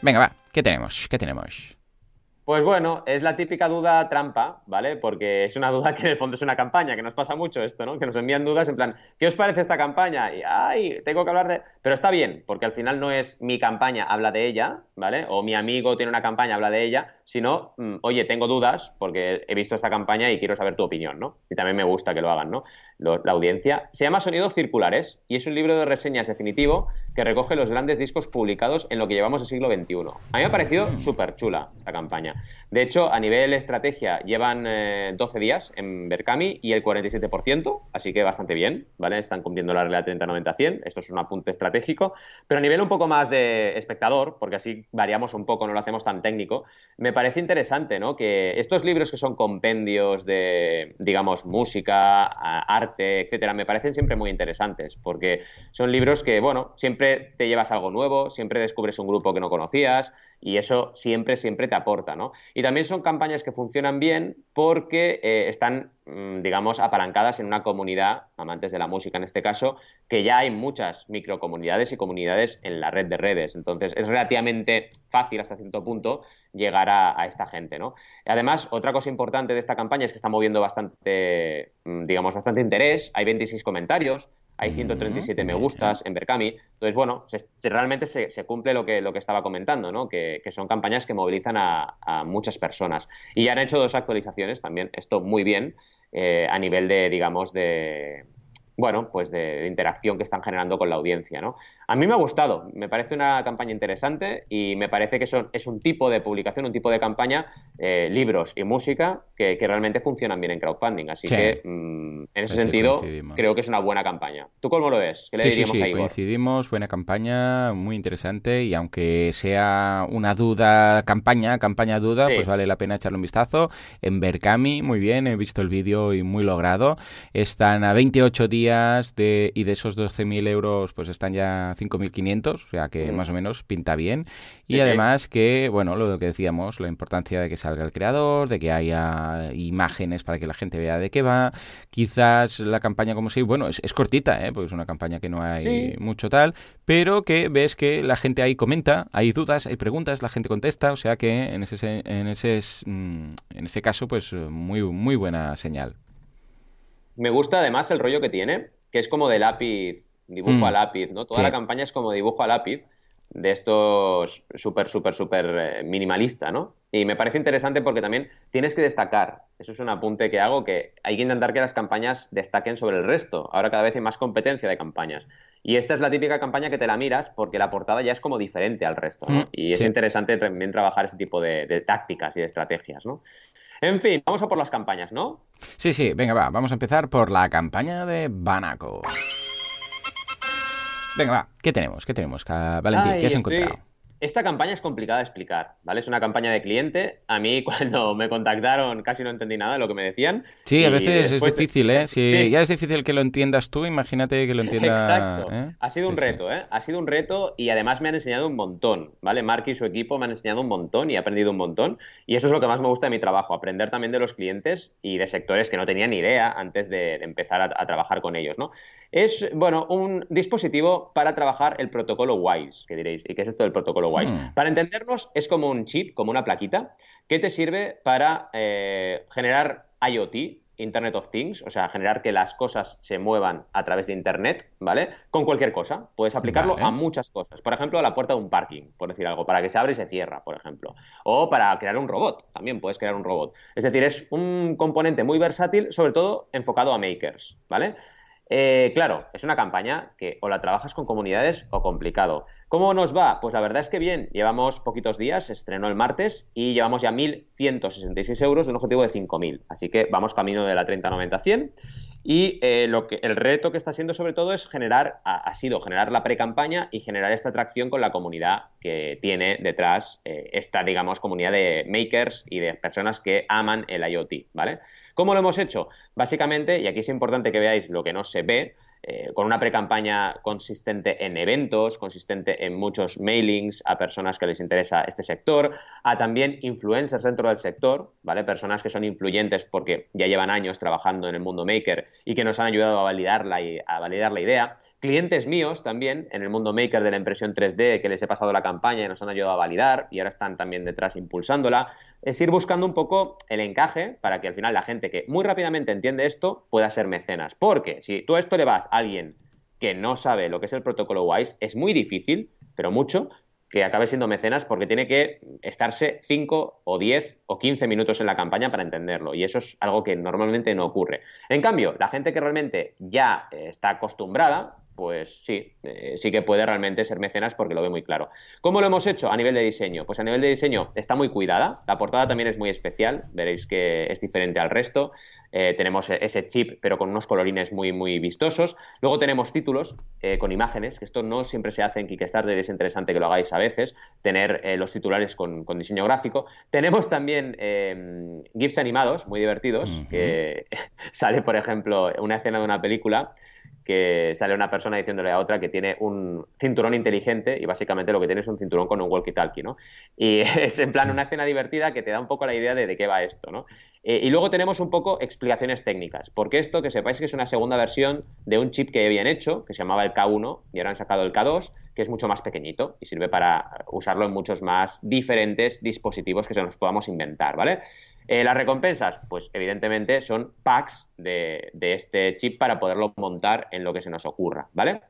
Venga, va, ¿qué tenemos? ¿Qué tenemos? Pues bueno, es la típica duda trampa, ¿vale? Porque es una duda que en el fondo es una campaña, que nos pasa mucho esto, ¿no? Que nos envían dudas en plan, ¿qué os parece esta campaña? Y, ay, tengo que hablar de... Pero está bien, porque al final no es mi campaña, habla de ella, ¿vale? O mi amigo tiene una campaña, habla de ella, sino, mm, oye, tengo dudas porque he visto esta campaña y quiero saber tu opinión, ¿no? Y también me gusta que lo hagan, ¿no? la audiencia. Se llama Sonidos Circulares y es un libro de reseñas definitivo que recoge los grandes discos publicados en lo que llevamos el siglo XXI. A mí me ha parecido mm. súper chula esta campaña. De hecho, a nivel estrategia llevan 12 eh, días en Berkami y el 47%, así que bastante bien, ¿vale? Están cumpliendo la regla 30-90-100, esto es un apunte estratégico, pero a nivel un poco más de espectador, porque así variamos un poco, no lo hacemos tan técnico, me parece interesante, ¿no? Que estos libros que son compendios de, digamos, música, arte, etcétera, me parecen siempre muy interesantes, porque son libros que, bueno, siempre te llevas algo nuevo, siempre descubres un grupo que no conocías y eso siempre, siempre te aporta, ¿no? ¿no? Y también son campañas que funcionan bien porque eh, están, mm, digamos, apalancadas en una comunidad, amantes de la música en este caso, que ya hay muchas microcomunidades y comunidades en la red de redes. Entonces, es relativamente fácil hasta cierto punto llegar a, esta gente, ¿no? Además, otra cosa importante de esta campaña es que está moviendo bastante, mm, digamos, bastante interés. Hay 26 comentarios, hay 137 me gustas en Berkami. Entonces, bueno, realmente se, cumple lo que, lo que estaba comentando, ¿no? Que, son campañas que movilizan a, muchas personas. Y ya han hecho dos actualizaciones también, esto muy bien, eh, a nivel de, digamos, de, bueno, pues de, interacción que están generando con la audiencia, ¿no? A mí me ha gustado, me parece una campaña interesante y me parece que son, es un tipo de publicación, un tipo de campaña, eh, libros y música que, realmente funcionan bien en crowdfunding. Así que mm, en ese sentido creo que es una buena campaña. ¿Tú cómo lo ves? ¿Qué le sí, diríamos sí, Coincidimos, buena campaña, muy interesante y aunque sea una duda, campaña, campaña duda, pues vale la pena echarle un vistazo. En Berkami, muy bien, he visto el vídeo y muy logrado. Están a 28 días de, y de esos 12.000 euros pues están ya 5.500, o sea que mm. más o menos pinta bien. Y además que, bueno, lo que decíamos, la importancia de que salga el creador, de que haya imágenes para que la gente vea de qué va. Quizás la campaña como si, bueno, es, cortita, ¿eh? porque es una campaña que no hay mucho tal, pero que ves que la gente ahí comenta, hay dudas, hay preguntas, la gente contesta, o sea que en ese, en ese, mm, en ese caso, pues muy, muy buena señal. Me gusta además el rollo que tiene, que es como de lápiz dibujo a mm. lápiz, ¿no? Toda la campaña es como dibujo a lápiz de estos súper, súper, súper eh, minimalista, ¿no? Y me parece interesante porque también tienes que destacar, eso es un apunte que hago, que hay que intentar que las campañas destaquen sobre el resto. Ahora cada vez hay más competencia de campañas. Y esta es la típica campaña que te la miras porque la portada ya es como diferente al resto, ¿no? Mm, y es interesante también trabajar ese tipo de, de, tácticas y de estrategias, ¿no? En fin, vamos a por las campañas, ¿no? Sí, sí, venga, va, vamos a empezar por la campaña de Banaco. Venga, va, ¿qué tenemos? ¿Qué tenemos? Valentín, ¿qué has encontrado? Esta campaña es complicada de explicar, ¿vale? Es una campaña de cliente. A mí cuando me contactaron casi no entendí nada de lo que me decían. Sí, a veces es difícil, ¿eh? Si ya es difícil que lo entiendas tú, imagínate que lo entienda... Exacto. ¿eh? Ha sido un reto, ¿eh? Ha sido un reto y además me han enseñado un montón, ¿vale? Mark y su equipo me han enseñado un montón y he aprendido un montón. Y eso es lo que más me gusta de mi trabajo, aprender también de los clientes y de sectores que no tenía ni idea antes de, empezar a, trabajar con ellos, ¿no? Es, bueno, un dispositivo para trabajar el protocolo WISE, que diréis. ¿Y qué es esto del protocolo Hmm. Para entendernos, es como un chip, como una plaquita, que te sirve para eh, generar IoT, Internet of Things, o sea, generar que las cosas se muevan a través de Internet, ¿vale? Con cualquier cosa. Puedes aplicarlo a muchas cosas. Por ejemplo, a la puerta de un parking, por decir algo, para que se abre y se cierra, por ejemplo. O para crear un robot, también puedes crear un robot. Es decir, es un componente muy versátil, sobre todo enfocado a makers, ¿vale? Eh, claro, es una campaña que o la trabajas con comunidades o complicado. ¿Cómo nos va? Pues la verdad es que bien, llevamos poquitos días, estrenó el martes y llevamos ya 1.166 euros de un objetivo de 5.000. Así que vamos camino de la 30-90-100 y eh, lo que, el reto que está siendo sobre todo es generar, ha, sido generar la pre-campaña y generar esta atracción con la comunidad que tiene detrás eh, esta, digamos, comunidad de makers y de personas que aman el IoT, ¿vale? ¿Cómo lo hemos hecho? Básicamente, y aquí es importante que veáis lo que no se ve, eh, con una pre-campaña consistente en eventos, consistente en muchos mailings a personas que les interesa este sector, a también influencers dentro del sector, ¿vale? Personas que son influyentes porque ya llevan años trabajando en el mundo maker y que nos han ayudado a validar la, a validar la idea clientes míos también en el mundo maker de la impresión 3D que les he pasado la campaña y nos han ayudado a validar y ahora están también detrás impulsándola, es ir buscando un poco el encaje para que al final la gente que muy rápidamente entiende esto pueda ser mecenas. Porque si tú a esto le vas a alguien que no sabe lo que es el protocolo WISE, es muy difícil, pero mucho, que acabe siendo mecenas porque tiene que estarse 5 o 10 o 15 minutos en la campaña para entenderlo y eso es algo que normalmente no ocurre. En cambio, la gente que realmente ya está acostumbrada, pues sí, eh, sí que puede realmente ser mecenas porque lo ve muy claro. ¿Cómo lo hemos hecho a nivel de diseño? Pues a nivel de diseño está muy cuidada, la portada también es muy especial, veréis que es diferente al resto. Eh, tenemos ese chip, pero con unos colorines muy, muy vistosos. Luego tenemos títulos eh, con imágenes, que esto no siempre se hace en Kickstarter, es interesante que lo hagáis a veces, tener los titulares con, diseño gráfico. Tenemos también GIFs animados, muy divertidos, que sale, por ejemplo, una escena de una película que sale una persona diciéndole a otra que tiene un cinturón inteligente y básicamente lo que tiene es un cinturón con un walkie-talkie, ¿no? Y es en plan una escena divertida que te da un poco la idea de de qué va esto, ¿no? Eh, y luego tenemos un poco explicaciones técnicas, porque esto, que sepáis que es una segunda versión de un chip que habían hecho, que se llamaba el K1, y ahora han sacado el K2, que es mucho más pequeñito y sirve para usarlo en muchos más diferentes dispositivos que se nos podamos inventar, ¿vale? Eh, las recompensas, pues evidentemente son packs de, este chip para poderlo montar en lo que se nos ocurra, ¿vale?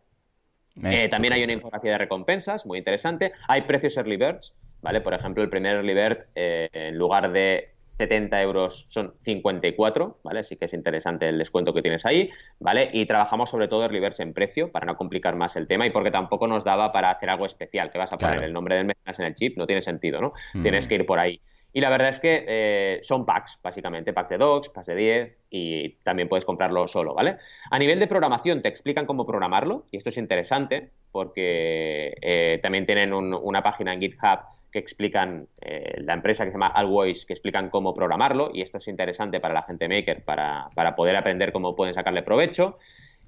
Eh, también hay una infografía de recompensas, muy interesante. Hay precios early birds, ¿vale? Por ejemplo, el primer early bird, en lugar de 70 euros son 54, ¿vale? Así que es interesante el descuento que tienes ahí, ¿vale? Y trabajamos sobre todo early birds en precio para no complicar más el tema y porque tampoco nos daba para hacer algo especial, que vas a poner el nombre del mes en el chip, no tiene sentido, ¿no? Mm. Tienes que ir por ahí. Y la verdad es que eh, son packs, básicamente, packs de docs, packs de 10 y también puedes comprarlo solo, ¿vale? A nivel de programación te explican cómo programarlo y esto es interesante porque eh, también tienen una página en GitHub que explican, eh, la empresa que se llama Always, que explican cómo programarlo, y esto es interesante para la gente maker, para, para poder aprender cómo pueden sacarle provecho.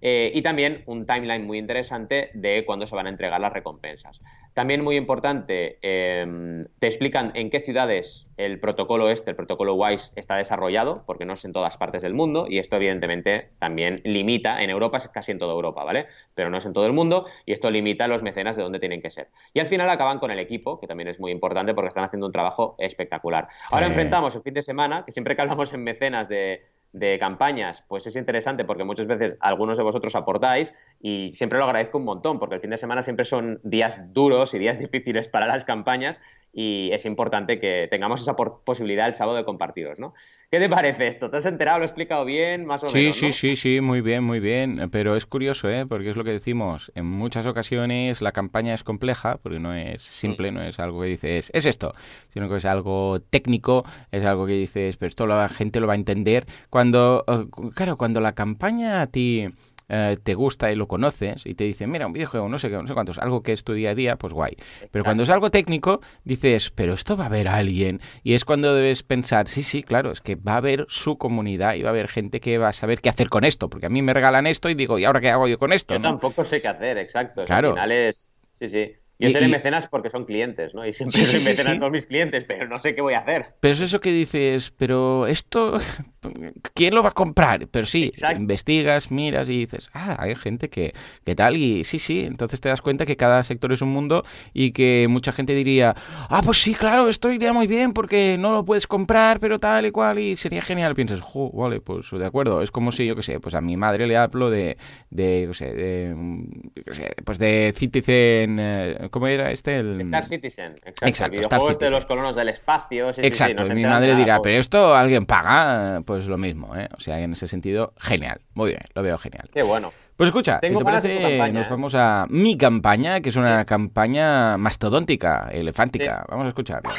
Eh, y también un timeline muy interesante de cuándo se van a entregar las recompensas. También muy importante, em, te explican en qué ciudades el protocolo este, el protocolo WISE, está desarrollado, porque no es en todas partes del mundo, y esto evidentemente también limita, en Europa es casi en toda Europa, ¿vale? Pero no es en todo el mundo, y esto limita a los mecenas de dónde tienen que ser. Y al final acaban con el equipo, que también es muy importante porque están haciendo un trabajo espectacular. Ahora enfrentamos el fin de semana, que siempre que hablamos en mecenas de de campañas, pues es interesante porque muchas veces algunos de vosotros aportáis y siempre lo agradezco un montón porque el fin de semana siempre son días duros y días difíciles para las campañas y es importante que tengamos esa posibilidad el sábado de compartiros, ¿no? ¿Qué te parece esto? ¿Te has enterado? ¿Lo he explicado bien? Más o sí, menos. Sí, sí, sí, muy bien, muy bien. Pero es curioso, ¿eh? Porque es lo que decimos. En muchas ocasiones la campaña es compleja, porque no es simple, no es algo que dices, es esto, sino que es algo técnico, es algo que dices, pero esto la gente lo va a entender. Cuando, eh, claro, cuando la campaña a ti eh, te gusta y lo conoces y te dicen, mira, un videojuego, no sé qué, no sé cuántos, algo que es tu día a día, pues guay. Pero cuando es algo técnico, dices, pero esto va a haber alguien. Y es cuando debes pensar, sí, sí, claro, es que va a haber su comunidad y va a haber gente que va a saber qué hacer con esto. Porque a mí me regalan esto y digo, ¿y ahora qué hago yo con esto? Yo tampoco sé qué hacer, exacto. Claro. Al final es... Sí, sí. Yo seré mecenas porque son clientes, ¿no? Y siempre soy mecenas con mis clientes, pero no sé qué voy a hacer. Pero es eso que dices, pero esto, ¿quién lo va a comprar? Pero sí, investigas, miras y dices, ah, hay gente que, que tal, y sí, sí, entonces te das cuenta que cada sector es un mundo y que mucha gente diría, ah, pues sí, claro, esto iría muy bien porque no lo puedes comprar, pero tal y cual, y sería genial. Piensas, jo, vale, pues de acuerdo, es como si, yo qué sé, pues a mi madre le hablo de, de, yo sé, de, pues de Citizen eh, ¿Cómo era este? El... Star Citizen, exacto. exacto el de los colonos del espacio. exacto, mi madre dirá, pero esto alguien paga, pues lo mismo, ¿eh? O sea, en ese sentido, genial. Muy bien, lo veo genial. Qué bueno. Pues escucha, si te parece, nos ¿eh? vamos a mi campaña, que es una campaña mastodóntica, elefántica. Vamos a escucharla.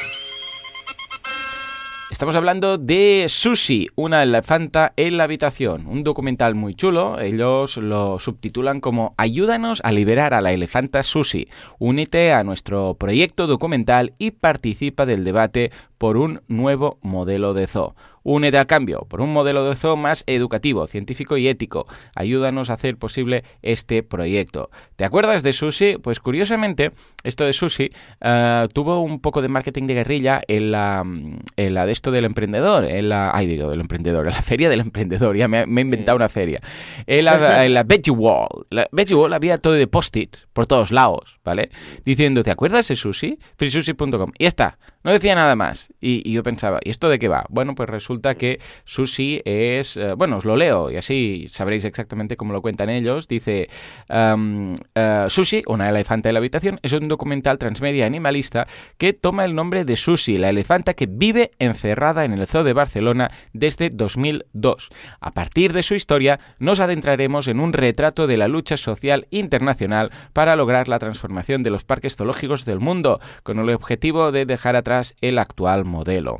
Estamos hablando de Sushi, una elefanta en la habitación, un documental muy chulo, ellos lo subtitulan como Ayúdanos a liberar a la elefanta Sushi. Únete a nuestro proyecto documental y participa del debate por un nuevo modelo de zoo. Únete al cambio por un modelo de zoo más educativo, científico y ético. Ayúdanos a hacer posible este proyecto. ¿Te acuerdas de Sushi? Pues curiosamente, esto de Sushi eh, tuvo un poco de marketing de guerrilla en la, en la de esto del emprendedor, en la, ay digo, del emprendedor, en la feria del emprendedor, ya me, he inventado una feria. En la, en la Veggie Wall. La Veggie Wall había todo de post-it por todos lados, ¿vale? Diciendo, ¿te acuerdas de Sushi? freesushi.com. Y ya está, no decía nada más. Y, y yo pensaba, ¿y esto de qué va? Bueno, pues resulta que Sushi es, eh, bueno, os lo leo y así sabréis exactamente cómo lo cuentan ellos. Dice, eh, Sushi, una elefanta de la habitación, es un documental transmedia animalista que toma el nombre de Sushi, la elefanta que vive encerrada en el Zoo de Barcelona desde 2002. A partir de su historia, nos adentraremos en un retrato de la lucha social internacional para lograr la transformación de los parques zoológicos del mundo, con el objetivo de dejar atrás el actual modelo.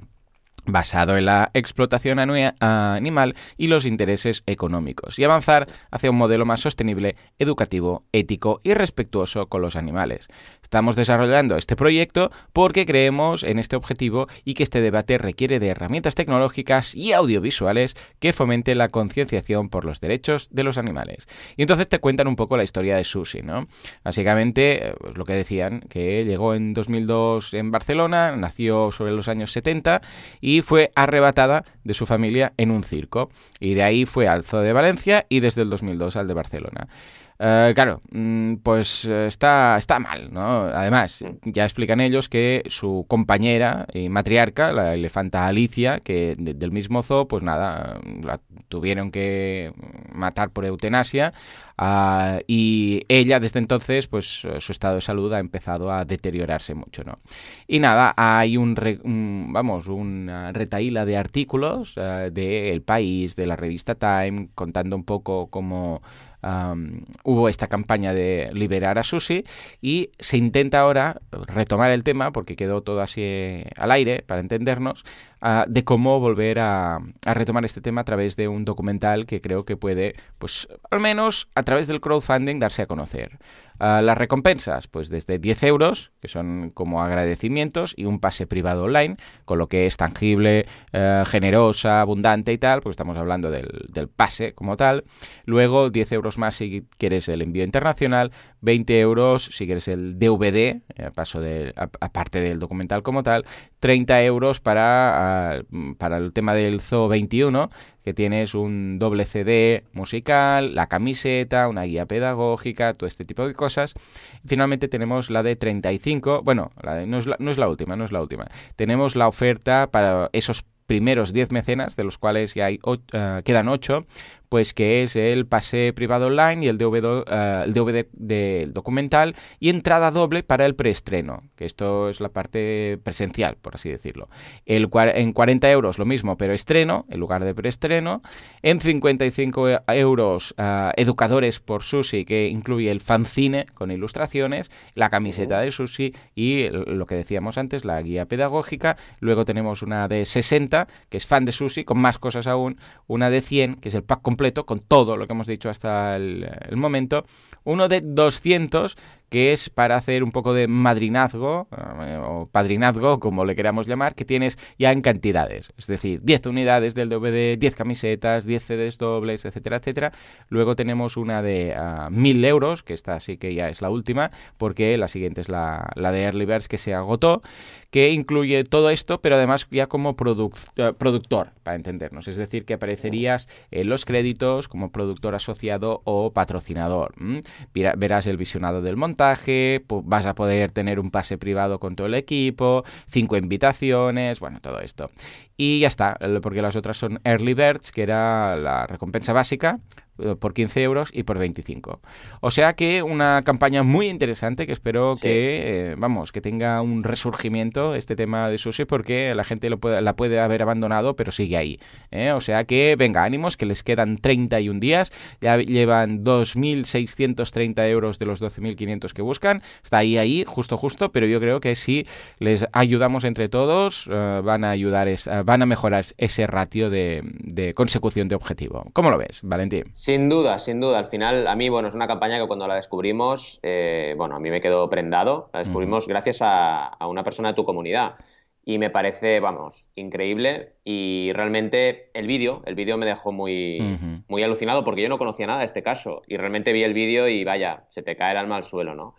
Basado en la explotación animal y los intereses económicos, y avanzar hacia un modelo más sostenible, educativo, ético y respetuoso con los animales. Estamos desarrollando este proyecto porque creemos en este objetivo y que este debate requiere de herramientas tecnológicas y audiovisuales que fomenten la concienciación por los derechos de los animales. Y entonces te cuentan un poco la historia de Susi, ¿no? Básicamente, pues lo que decían, que llegó en 2002 en Barcelona, nació sobre los años 70 y fue arrebatada de su familia en un circo. Y de ahí fue al Zoo de Valencia y desde el 2002 al de Barcelona. Eh, claro, mm, pues eh, está, está mal, ¿no? Además, ya explican ellos que su compañera y matriarca, la elefanta Alicia, que del mismo zoo, pues nada, la tuvieron que matar por eutanasia ah, y ella desde entonces, pues su estado de salud ha empezado a deteriorarse mucho, ¿no? Y nada, hay un, vamos, una retaíla de artículos uh, de El País, de la revista Time, contando un poco cómo hubo esta campaña de liberar a Susi y se intenta ahora retomar el tema, porque quedó todo así eh, al aire, para entendernos, ah, de cómo volver a, a, retomar este tema a través de un documental que creo que puede, pues al menos a través del crowdfunding, darse a conocer. Ah, las recompensas, pues desde 10 euros, que son como agradecimientos, y un pase privado online, con lo que es tangible, eh, generosa, abundante y tal, pues estamos hablando del, del, pase como tal. Luego 10 euros más si quieres el envío internacional, 20 euros si quieres el DVD, eh, paso de, aparte del documental como tal, 30 euros para, ah, para el tema del Zoo 21, que tienes un doble CD musical, la camiseta, una guía pedagógica, todo este tipo de cosas. finalmente tenemos la de 35, bueno, no, es la, no es la última, no es la última. Tenemos la oferta para esos primeros 10 mecenas, de los cuales ya hay, uh, quedan 8, pues que es el pase privado online y el DVD, eh, el DVD del documental y entrada doble para el preestreno, que esto es la parte presencial, por así decirlo. El, en 40 euros lo mismo, pero estreno en lugar de preestreno. En 55 euros eh, educadores por Susi, que incluye el fanzine con ilustraciones, la camiseta de Susi y lo que decíamos antes, la guía pedagógica. Luego tenemos una de 60, que es fan de Susi, con más cosas aún. Una de 100, que es el pack completo con todo lo que hemos dicho hasta el, el momento. Uno de 200 que es para hacer un poco de madrinazgo eh, o padrinazgo, como le queramos llamar, que tienes ya en cantidades. Es decir, 10 unidades del DVD, 10 camisetas, 10 CDs dobles, etcétera, etcétera. Luego tenemos una de uh, ah, 1000 euros, que esta sí que ya es la última, porque la siguiente es la, la de Early Birds que se agotó, que incluye todo esto, pero además ya como uh, productor, para entendernos. Es decir, que aparecerías en los créditos como productor asociado o patrocinador. Verás el visionado del montaje vas a poder tener un pase privado con todo el equipo, cinco invitaciones, bueno, todo esto. Y ya está, porque las otras son Early Birds, que era la recompensa básica, eh, por 15 euros y por 25. O sea que una campaña muy interesante que espero que, eh, vamos, que tenga un resurgimiento este tema de sushi porque la gente lo puede, la puede haber abandonado pero sigue ahí. ¿eh? O sea que, venga, ánimos, que les quedan 31 días, ya llevan 2.630 euros de los 12.500 que buscan, está ahí, ahí, justo, justo, pero yo creo que si les ayudamos entre todos, van a ayudar, van a mejorar ese ratio de, de consecución de objetivo. ¿Cómo lo ves, Valentín? Sin duda, sin duda. Al final, a mí, bueno, es una campaña que cuando la descubrimos, eh, bueno, a mí me quedó prendado. La descubrimos gracias a, una persona de tu comunidad. Y me parece, vamos, increíble. Y realmente el vídeo, el vídeo me dejó muy, muy alucinado porque yo no conocía nada de este caso. Y realmente vi el vídeo y vaya, se te cae el alma al suelo, ¿no?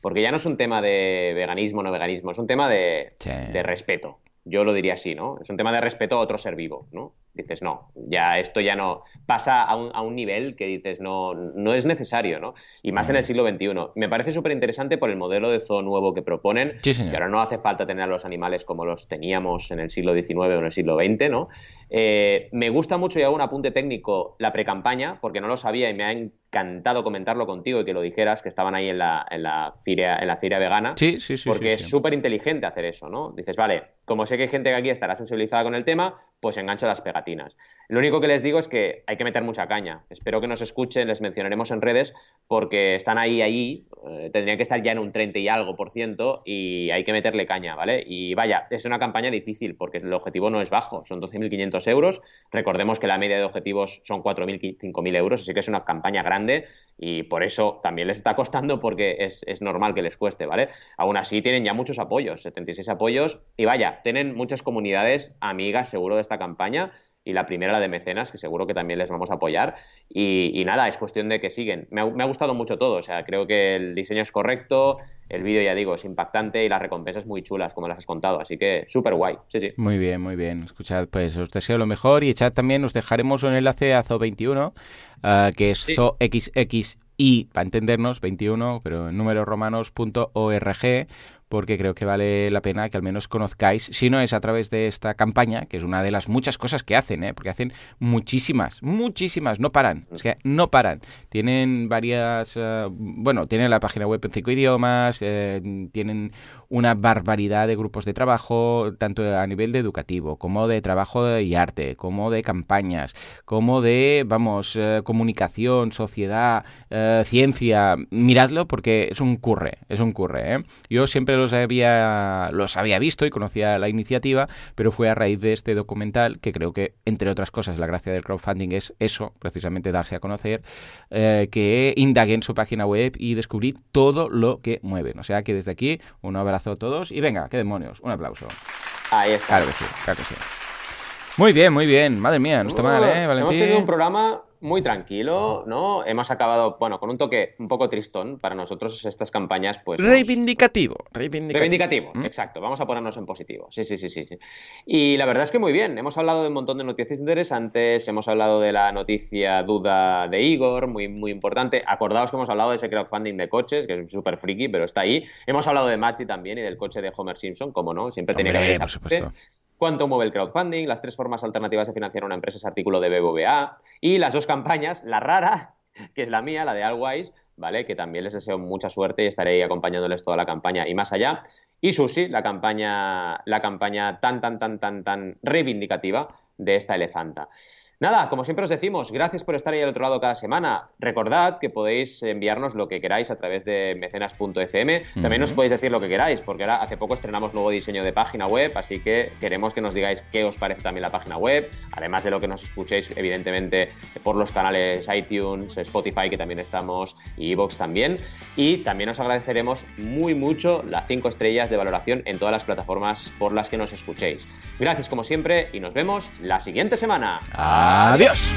Porque ya no es un tema de veganismo o no veganismo, es un tema de, de respeto. Yo lo diría así, ¿no? Es un tema de respeto a otro ser vivo, ¿no? Dices, no, ya esto ya no pasa a un, a un, nivel que dices, no, no es necesario, ¿no? Y más en el siglo XXI. Me parece súper interesante por el modelo de zoo nuevo que proponen, que ahora no hace falta tener a los animales como los teníamos en el siglo XIX o en el siglo XX, ¿no? Eh, me gusta mucho, y hago un apunte técnico, la precampaña, porque no lo sabía y me ha encantado comentarlo contigo y que lo dijeras, que estaban ahí en la, en la, feria, en la feria vegana. Sí, sí, sí. Porque es súper inteligente hacer eso, ¿no? Dices, vale, como sé que hay gente que aquí estará sensibilizada con el tema, pues engancho las pegatinas. Lo único que les digo es que hay que meter mucha caña. Espero que nos escuchen, les mencionaremos en redes, porque están ahí, ahí, eh, tendrían que estar ya en un 30 y algo por ciento y hay que meterle caña, ¿vale? Y vaya, es una campaña difícil porque el objetivo no es bajo, son 12.500 euros. Recordemos que la media de objetivos son 4.000, 5.000 euros, así que es una campaña grande y por eso también les está costando porque es, es normal que les cueste, ¿vale? Aún así tienen ya muchos apoyos, 76 apoyos y vaya, tienen muchas comunidades amigas seguro de esta campaña y la primera la de mecenas, que seguro que también les vamos a apoyar. Y, nada, es cuestión de que siguen. Me ha, gustado mucho todo, o sea, creo que el diseño es correcto, el vídeo, ya digo, es impactante y las recompensas muy chulas, como las has contado, así que súper guay, sí, sí. Muy bien, muy bien. Escuchad, pues os deseo lo mejor y echad también, os dejaremos un enlace a Zo21, ah, que es ZoXXI, para entendernos, 21, pero en números romanos.org porque creo que vale la pena que al menos conozcáis, si no es a través de esta campaña, que es una de las muchas cosas que hacen, ¿eh? porque hacen muchísimas, muchísimas, no paran, es que no paran. Tienen varias, eh, bueno, tienen la página web en cinco idiomas, eh, tienen una barbaridad de grupos de trabajo, tanto a nivel de educativo, como de trabajo y arte, como de campañas, como de, vamos, eh, comunicación, sociedad, ciencia. Miradlo porque es un curre, es un curre. Yo siempre los había, los había visto y conocía la iniciativa, pero fue a raíz de este documental que creo que, entre otras cosas, la gracia del crowdfunding es eso, precisamente darse a conocer, que indagué en su página web y descubrí todo lo que mueven. O sea que desde aquí, un abrazo a todos y venga, qué demonios, un aplauso. Ahí está. Claro que sí, claro que sí. Muy bien, muy bien. Madre mía, no está mal, ¿eh, Valentín? Hemos tenido un programa muy tranquilo, ¿no? Hemos acabado, bueno, con un toque un poco tristón para nosotros estas campañas, pues... Reivindicativo, reivindicativo. Reivindicativo, ¿Mm? exacto. Vamos a ponernos en positivo. Sí, sí, sí, sí, sí. Y la verdad es que muy bien. Hemos hablado de un montón de noticias interesantes, hemos hablado de la noticia duda de Igor, muy, muy importante. Acordaos que hemos hablado de ese crowdfunding de coches, que es súper friki, pero está ahí. Hemos hablado de Machi también y del coche de Homer Simpson, como no, siempre tiene que haber por supuesto cuánto mueve el crowdfunding, las tres formas alternativas de financiar una empresa es artículo de BBVA y las dos campañas, la rara, que es la mía, la de Alwise, ¿vale? Que también les deseo mucha suerte y estaré acompañándoles toda la campaña y más allá. Y Susi, la campaña, la campaña tan, tan, tan, tan, tan reivindicativa de esta elefanta. Nada, como siempre os decimos, gracias por estar ahí al otro lado cada semana. Recordad que podéis enviarnos lo que queráis a través de mecenas.fm. También os podéis decir lo que queráis, porque ahora hace poco estrenamos nuevo diseño de página web, así que queremos que nos digáis qué os parece también la página web, además de lo que nos escuchéis, evidentemente, por los canales iTunes, Spotify, que también estamos, y Evox también. Y también os agradeceremos muy mucho las 5 estrellas de valoración en todas las plataformas por las que nos escuchéis. Gracias como siempre y nos vemos la siguiente semana. Adiós.